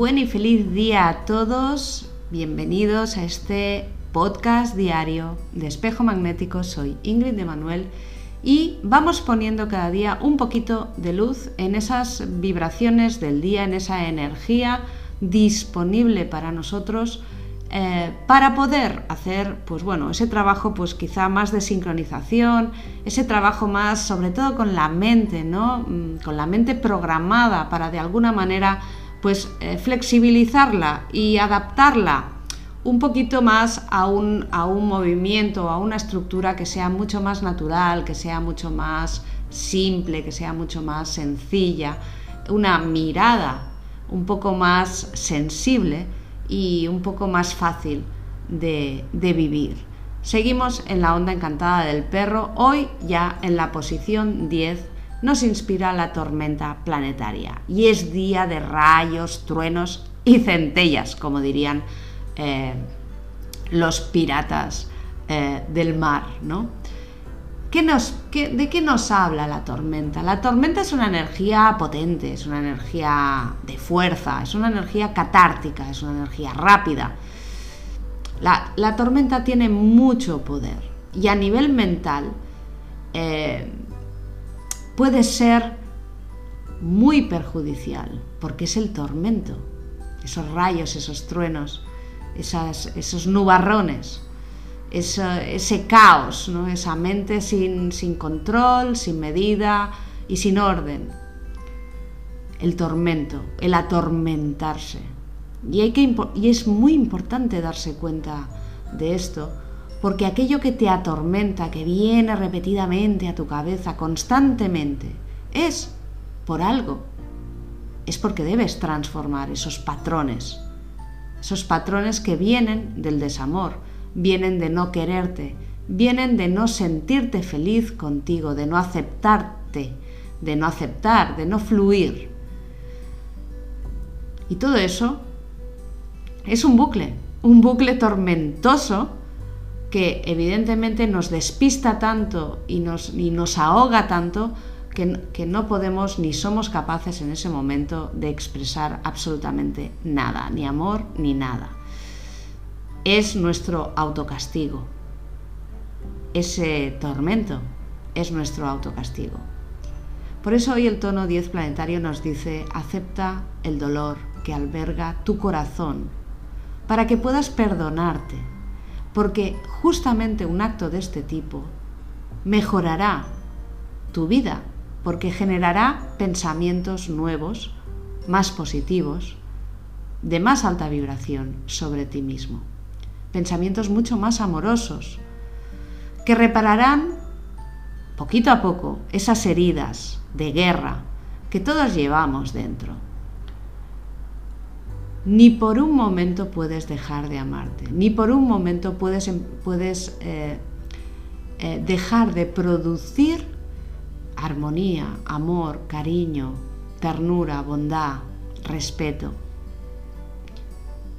Buen y feliz día a todos. Bienvenidos a este podcast diario de espejo magnético. Soy Ingrid de Manuel y vamos poniendo cada día un poquito de luz en esas vibraciones del día, en esa energía disponible para nosotros eh, para poder hacer, pues bueno, ese trabajo, pues quizá más de sincronización, ese trabajo más, sobre todo con la mente, ¿no? Mm, con la mente programada para de alguna manera, pues eh, flexibilizarla y adaptarla un poquito más a un, a un movimiento, a una estructura que sea mucho más natural, que sea mucho más simple, que sea mucho más sencilla, una mirada un poco más sensible y un poco más fácil de, vivir. Seguimos en la onda encantada del perro, hoy ya en la posición 10 nos inspira la tormenta planetaria y es día de rayos, truenos y centellas, como dirían eh, los piratas eh, del mar, ¿no? ¿De qué nos habla la tormenta? La tormenta es una energía potente, es una energía de fuerza, es una energía catártica, es una energía rápida. La, tormenta tiene mucho poder y a nivel mental eh, puede ser muy perjudicial porque es el tormento, esos rayos, esos truenos, esos nubarrones ese, caos, ¿no? esa mente sin, control, sin medida y sin orden. El tormento, el atormentarse. Y, hay que, y es muy importante darse cuenta de esto, porque aquello que te atormenta, que viene repetidamente a tu cabeza constantemente, es por algo. Es porque debes transformar esos patrones, esos patrones que vienen del desamor, vienen de no quererte, vienen de no sentirte feliz contigo, de no aceptarte, de no aceptar, de no fluir. Y todo eso es un bucle, un bucle tormentoso que evidentemente nos despista tanto y nos, nos ahoga tanto que, que, no podemos ni somos capaces en ese momento de expresar absolutamente nada, ni amor ni nada es nuestro autocastigo. Ese tormento es nuestro autocastigo. Por eso hoy el tono 10 planetario nos dice, acepta el dolor que alberga tu corazón para que puedas perdonarte, porque justamente un acto de este tipo mejorará tu vida, porque generará pensamientos nuevos, más positivos, de más alta vibración sobre ti mismo pensamientos mucho más amorosos, que repararán poquito a poco esas heridas de guerra que todos llevamos dentro. Ni por un momento puedes dejar de amarte, ni por un momento puedes, em, puedes eh, eh, dejar de producir armonía, amor, cariño, ternura, bondad, respeto.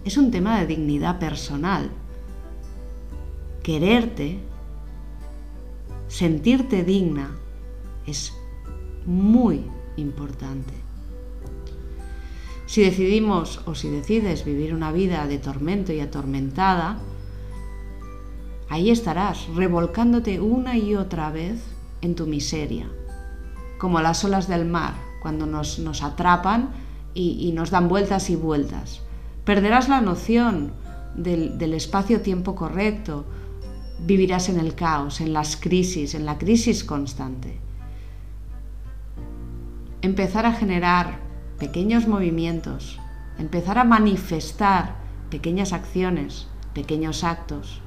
Es un tema de dignidad personal quererte, sentirte digna, es muy importante. Si decidimos o si decides vivir una vida de tormento y atormentada, ahí estarás revolcándote una y otra vez en tu miseria, como las olas del mar cuando nos, atrapan y, nos dan vueltas y vueltas. Perderás la noción del, del espacio-tiempo correcto, vivirás en el caos, en las crisis, en la crisis constante. Empezar a generar pequeños movimientos, empezar a manifestar pequeñas acciones, pequeños actos,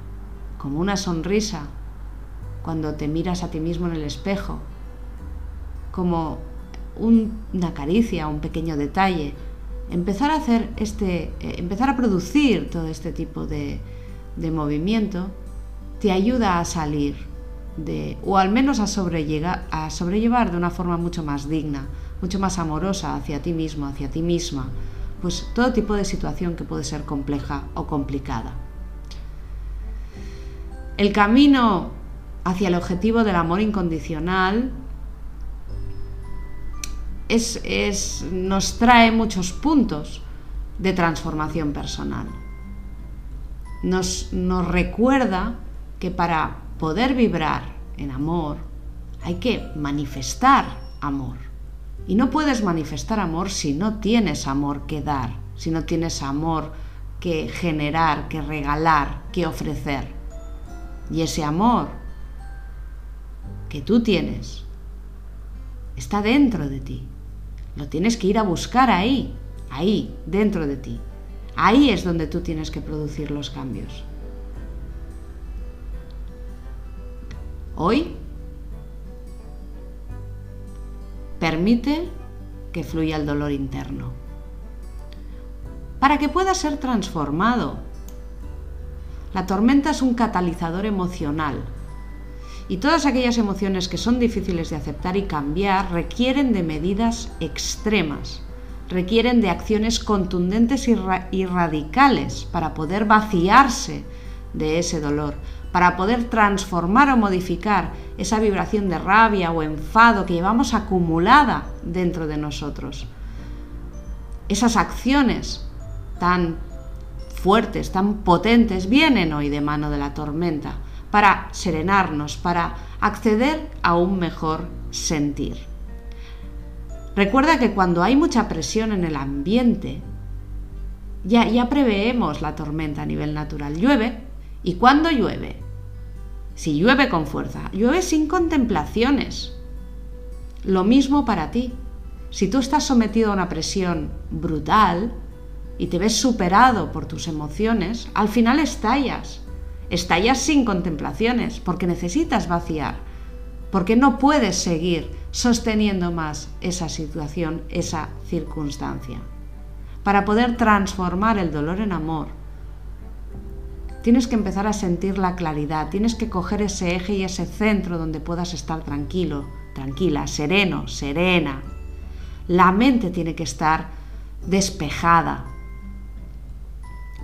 como una sonrisa cuando te miras a ti mismo en el espejo, como una caricia, un pequeño detalle, empezar a hacer este, eh, empezar a producir todo este tipo de, de movimiento te ayuda a salir de, o al menos a, a sobrellevar de una forma mucho más digna, mucho más amorosa hacia ti mismo, hacia ti misma, pues todo tipo de situación que puede ser compleja o complicada. El camino hacia el objetivo del amor incondicional es, nos trae muchos puntos, de transformación personal. Nos, nos recuerda que para poder vibrar en amor hay que manifestar amor. Y no puedes manifestar amor si no tienes amor que dar, si no tienes amor que generar, que regalar, que ofrecer. Y ese amor que tú tienes está dentro de ti. Lo tienes que ir a buscar ahí, ahí, dentro de ti. Ahí es donde tú tienes que producir los cambios. Hoy permite que fluya el dolor interno para que pueda ser transformado. La tormenta es un catalizador emocional y todas aquellas emociones que son difíciles de aceptar y cambiar requieren de medidas extremas, requieren de acciones contundentes y, radicales para poder vaciarse de ese dolor, para poder transformar o modificar esa vibración de rabia o enfado que llevamos acumulada dentro de nosotros. Esas acciones tan fuertes, tan potentes, vienen hoy de mano de la tormenta para serenarnos, para acceder a un mejor sentir. Recuerda que cuando hay mucha presión en el ambiente, ya, ya preveemos la tormenta a nivel natural. Llueve y cuando llueve, si llueve con fuerza, llueve sin contemplaciones. Lo mismo para ti. Si tú estás sometido a una presión brutal y te ves superado por tus emociones, al final estallas Estallas sin contemplaciones porque necesitas vaciar, porque no puedes seguir sosteniendo más esa situación, esa circunstancia. Para poder transformar el dolor en amor, tienes que empezar a sentir la claridad, tienes que coger ese eje y ese centro donde puedas estar tranquilo, tranquila, sereno, serena. La mente tiene que estar despejada,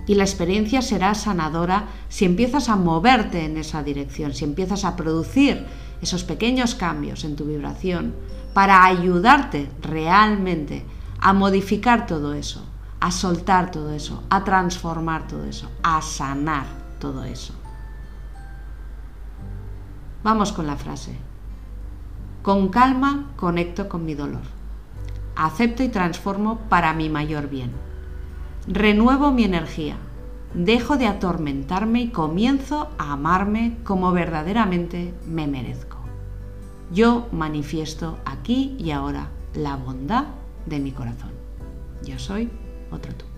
y la experiencia será sanadora si empiezas a moverte en esa dirección, si empiezas a producir esos pequeños cambios en tu vibración para ayudarte realmente a modificar todo eso, a soltar todo eso, a transformar todo eso, a sanar todo eso. Vamos con la frase. Con calma conecto con mi dolor. Acepto y transformo para mi mayor bien. Renuevo mi energía, dejo de atormentarme y comienzo a amarme como verdaderamente me merezco. Yo manifiesto aquí y ahora la bondad de mi corazón. Yo soy otro tú.